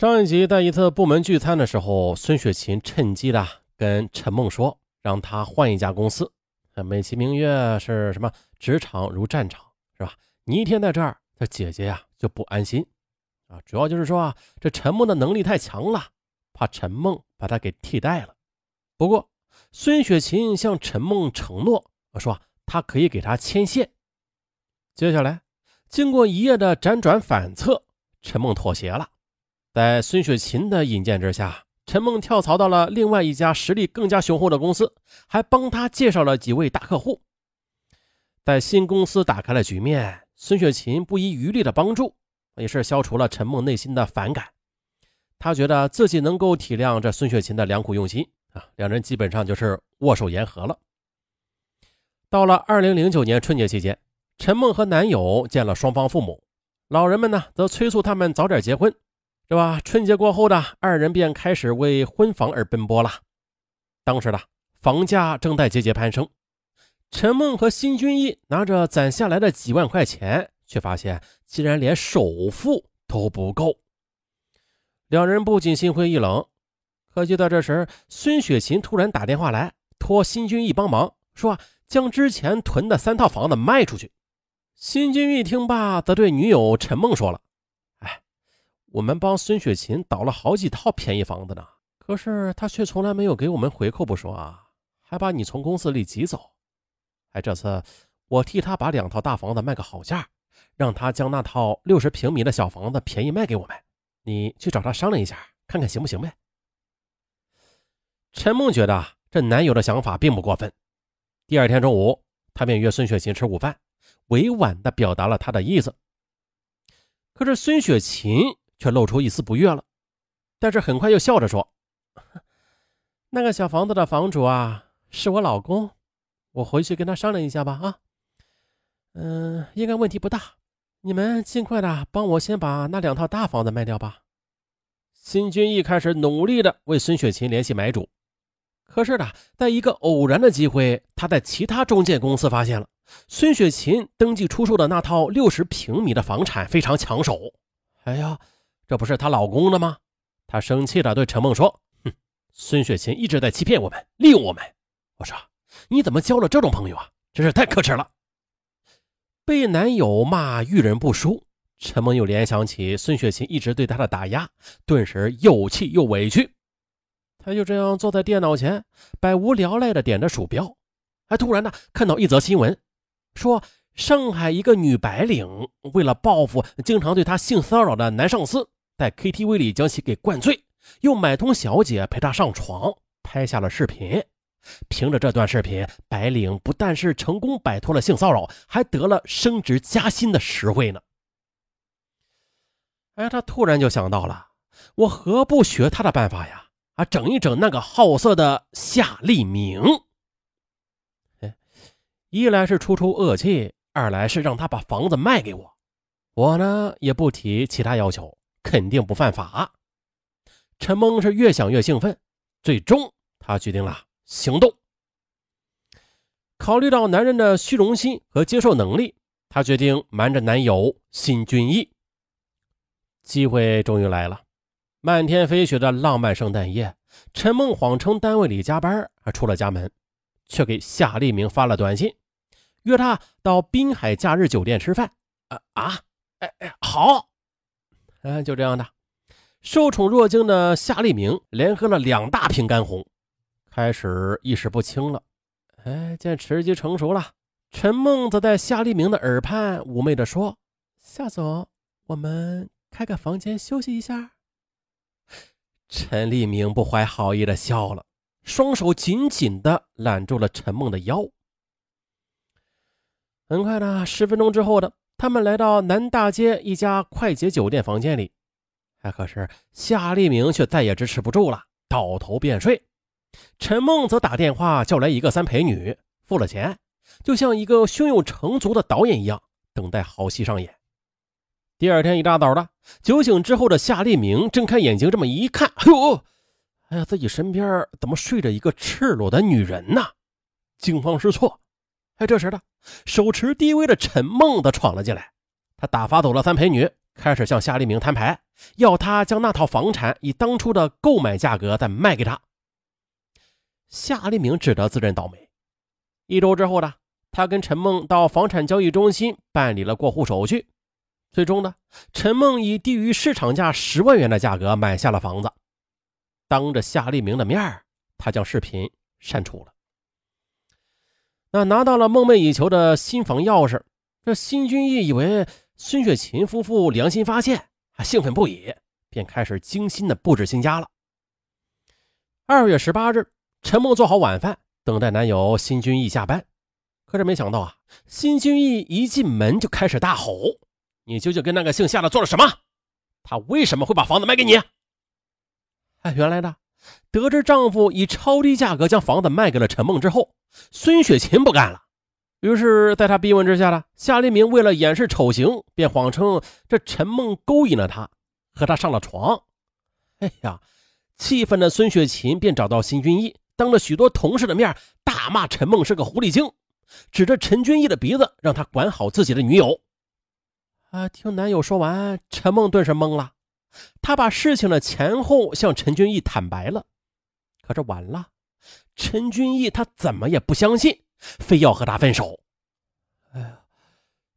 上一集在一次部门聚餐的时候，孙雪琴趁机的跟陈梦说，让他换一家公司，美其名曰是什么职场如战场，是吧？你一天在这儿，这姐姐呀就不安心啊。主要就是说啊，这陈梦的能力太强了，怕陈梦把他给替代了。不过孙雪琴向陈梦承诺，说他可以给他牵线。接下来经过一夜的辗转反侧，陈梦妥协了。在孙雪琴的引荐之下，陈梦跳槽到了另外一家实力更加雄厚的公司，还帮他介绍了几位大客户。在新公司打开了局面，孙雪琴不遗余力的帮助，也是消除了陈梦内心的反感。他觉得自己能够体谅这孙雪琴的良苦用心啊，两人基本上就是握手言和了。到了二零零九年春节期间，陈梦和男友见了双方父母，老人们呢则催促他们早点结婚。是吧？春节过后的二人便开始为婚房而奔波了。当时的房价正在节节攀升，陈梦和辛君逸拿着攒下来的几万块钱，却发现竟然连首付都不够。两人不仅心灰意冷。可就在这时，孙雪琴突然打电话来，托辛君逸帮忙，说将之前囤的三套房子卖出去。辛君逸听罢，则对女友陈梦说了。我们帮孙雪琴倒了好几套便宜房子呢，可是她却从来没有给我们回扣不说啊，还把你从公司里挤走。哎，这次我替她把两套大房子卖个好价，让她将那套六十平米的小房子便宜卖给我们。你去找她商量一下，看看行不行呗。陈梦觉得这男友的想法并不过分。第二天中午，他便约孙雪琴吃午饭，委婉地表达了他的意思。可是孙雪琴。却露出一丝不悦了，但是很快又笑着说：“那个小房子的房主啊，是我老公，我回去跟他商量一下吧。啊，嗯，应该问题不大。你们尽快的帮我先把那两套大房子卖掉吧。”新军一开始努力的为孙雪琴联系买主，可是呢，在一个偶然的机会，他在其他中介公司发现了孙雪琴登记出售的那套六十平米的房产非常抢手。哎呀！这不是她老公的吗？她生气地对陈梦说：“哼，孙雪琴一直在欺骗我们，利用我们。我说，你怎么交了这种朋友啊？真是太可耻了！”被男友骂遇人不淑，陈梦又联想起孙雪琴一直对她的打压，顿时又气又委屈。她就这样坐在电脑前，百无聊赖地点着鼠标。还突然呢，看到一则新闻，说上海一个女白领为了报复经常对她性骚扰的男上司。在 KTV 里将其给灌醉，又买通小姐陪他上床，拍下了视频。凭着这段视频，白领不但是成功摆脱了性骚扰，还得了升职加薪的实惠呢。哎，他突然就想到了，我何不学他的办法呀？啊，整一整那个好色的夏立明。哎，一来是出出恶气，二来是让他把房子卖给我。我呢，也不提其他要求。肯定不犯法。陈梦是越想越兴奋，最终他决定了行动。考虑到男人的虚荣心和接受能力，他决定瞒着男友辛俊义。机会终于来了，漫天飞雪的浪漫圣诞夜，陈梦谎称单位里加班，还出了家门，却给夏立明发了短信，约他到滨海假日酒店吃饭。啊啊，哎哎，好。嗯，就这样的，受宠若惊的夏立明连喝了两大瓶干红，开始意识不清了。哎，见时机成熟了，陈梦则在夏立明的耳畔妩媚地说：“夏总，我们开个房间休息一下。”陈立明不怀好意的笑了，双手紧紧地揽住了陈梦的腰。很快的，十分钟之后的。他们来到南大街一家快捷酒店房间里，哎，可是夏立明却再也支持不住了，倒头便睡。陈梦则打电话叫来一个三陪女，付了钱，就像一个胸有成竹的导演一样，等待好戏上演。第二天一大早的，酒醒之后的夏立明睁开眼睛，这么一看，哎呦，哎呀，自己身边怎么睡着一个赤裸的女人呢？惊慌失措。哎，这时的手持 DV 的陈梦则闯了进来，他打发走了三陪女，开始向夏立明摊牌，要他将那套房产以当初的购买价格再卖给他。夏立明只得自认倒霉。一周之后呢，他跟陈梦到房产交易中心办理了过户手续，最终呢，陈梦以低于市场价十万元的价格买下了房子。当着夏立明的面他将视频删除了。那拿到了梦寐以求的新房钥匙，这辛君义以为孙雪琴夫妇良心发现，还兴奋不已，便开始精心的布置新家了。二月十八日，陈梦做好晚饭，等待男友辛君义下班。可是没想到啊，辛君义一进门就开始大吼：“你究竟跟那个姓夏的做了什么？他为什么会把房子卖给你？”哎，原来呢。得知丈夫以超低价格将房子卖给了陈梦之后，孙雪琴不干了。于是，在她逼问之下呢，夏立明为了掩饰丑行，便谎称这陈梦勾引了他，和他上了床。哎呀，气愤的孙雪琴便找到辛君义，当着许多同事的面大骂陈梦是个狐狸精，指着陈君义的鼻子，让他管好自己的女友。啊，听男友说完，陈梦顿时懵了。他把事情的前后向陈君义坦白了，可是晚了，陈君义他怎么也不相信，非要和他分手。哎呀，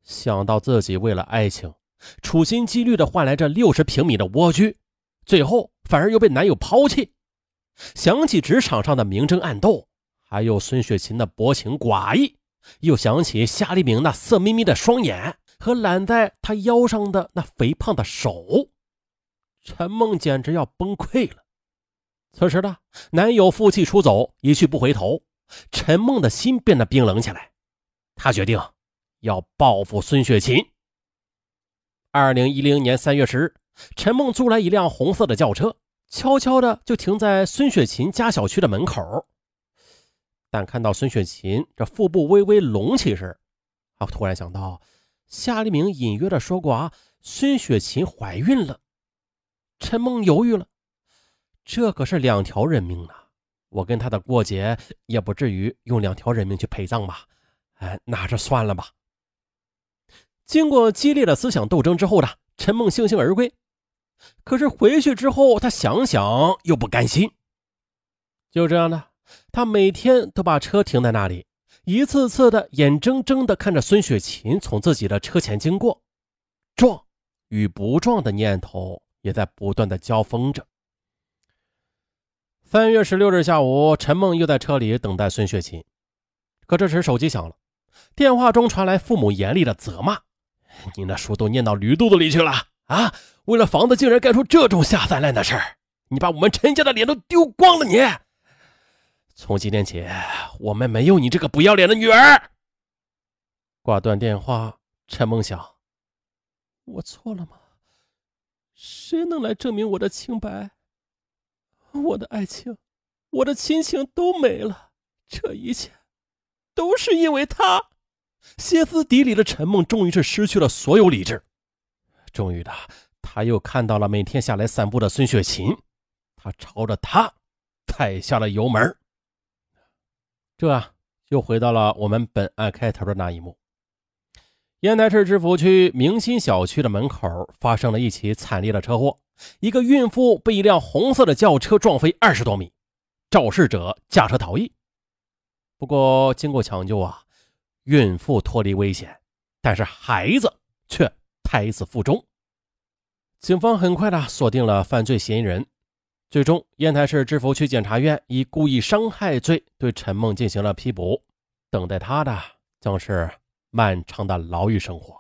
想到自己为了爱情，处心积虑的换来这六十平米的蜗居，最后反而又被男友抛弃，想起职场上的明争暗斗，还有孙雪琴的薄情寡义，又想起夏立明那色眯眯的双眼和揽在他腰上的那肥胖的手。陈梦简直要崩溃了。此时的男友负气出走，一去不回头，陈梦的心变得冰冷起来。她决定要报复孙雪琴。二零一零年三月十日，陈梦租来一辆红色的轿车，悄悄的就停在孙雪琴家小区的门口。但看到孙雪琴这腹部微微隆起时，啊，突然想到夏立明隐约的说过啊，孙雪琴怀孕了。陈梦犹豫了，这可是两条人命呢，我跟他的过节也不至于用两条人命去陪葬吧？哎，那还是算了吧。经过激烈的思想斗争之后呢，陈梦悻悻而归。可是回去之后，他想想又不甘心。就这样呢，他每天都把车停在那里，一次次的眼睁睁的看着孙雪琴从自己的车前经过，撞与不撞的念头。也在不断的交锋着。三月十六日下午，陈梦又在车里等待孙雪琴，可这时手机响了，电话中传来父母严厉的责骂：“你那书都念到驴肚子里去了啊！为了房子，竟然干出这种下三滥的事儿，你把我们陈家的脸都丢光了！你从今天起，我们没有你这个不要脸的女儿。”挂断电话，陈梦想：“我错了吗？”谁能来证明我的清白？我的爱情，我的亲情都没了。这一切都是因为他。歇斯底里的陈梦终于是失去了所有理智。终于的，他又看到了每天下来散步的孙雪琴。他朝着他踩下了油门。这啊，又回到了我们本案开头的那一幕。烟台市芝罘区明新小区的门口发生了一起惨烈的车祸，一个孕妇被一辆红色的轿车撞飞二十多米，肇事者驾车逃逸。不过经过抢救啊，孕妇脱离危险，但是孩子却胎死腹中。警方很快的锁定了犯罪嫌疑人，最终烟台市芝罘区检察院以故意伤害罪对陈梦进行了批捕，等待他的将是。漫长的牢狱生活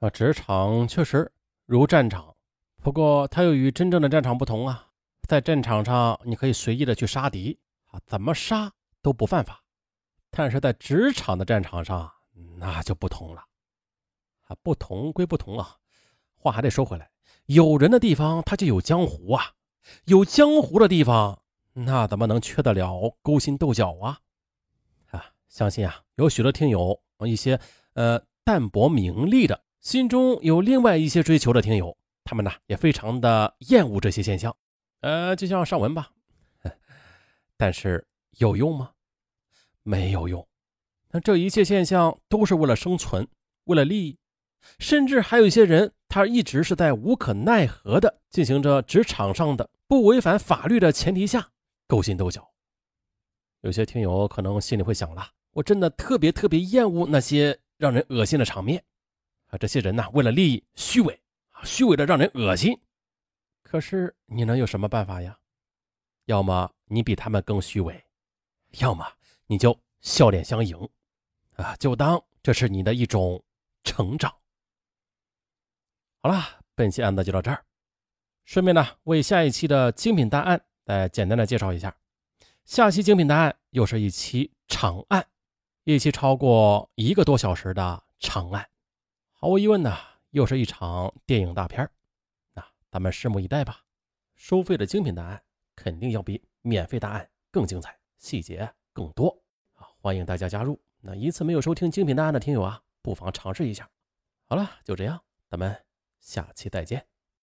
啊，职场确实如战场，不过它又与真正的战场不同啊。在战场上，你可以随意的去杀敌啊，怎么杀都不犯法；但是在职场的战场上，那就不同了啊。不同归不同啊，话还得说回来，有人的地方他就有江湖啊，有江湖的地方，那怎么能缺得了勾心斗角啊？相信啊，有许多听友，一些呃淡泊名利的，心中有另外一些追求的听友，他们呢也非常的厌恶这些现象，呃，就像上文吧。但是有用吗？没有用。那这一切现象都是为了生存，为了利益。甚至还有一些人，他一直是在无可奈何的进行着职场上的不违反法律的前提下勾心斗角。有些听友可能心里会想了，我真的特别特别厌恶那些让人恶心的场面啊！这些人呢，为了利益虚伪虚伪的让人恶心。可是你能有什么办法呀？要么你比他们更虚伪，要么你就笑脸相迎，啊，就当这是你的一种成长。好了，本期案子就到这儿。顺便呢，为下一期的精品大案再简单的介绍一下。下期精品大案又是一期长案，一期超过一个多小时的长案。毫无疑问呢，又是一场电影大片那咱们拭目以待吧。收费的精品大案肯定要比免费大案更精彩，细节更多啊！欢迎大家加入。那一次没有收听精品大案的听友啊，不妨尝试一下。好了，就这样，咱们下期再见。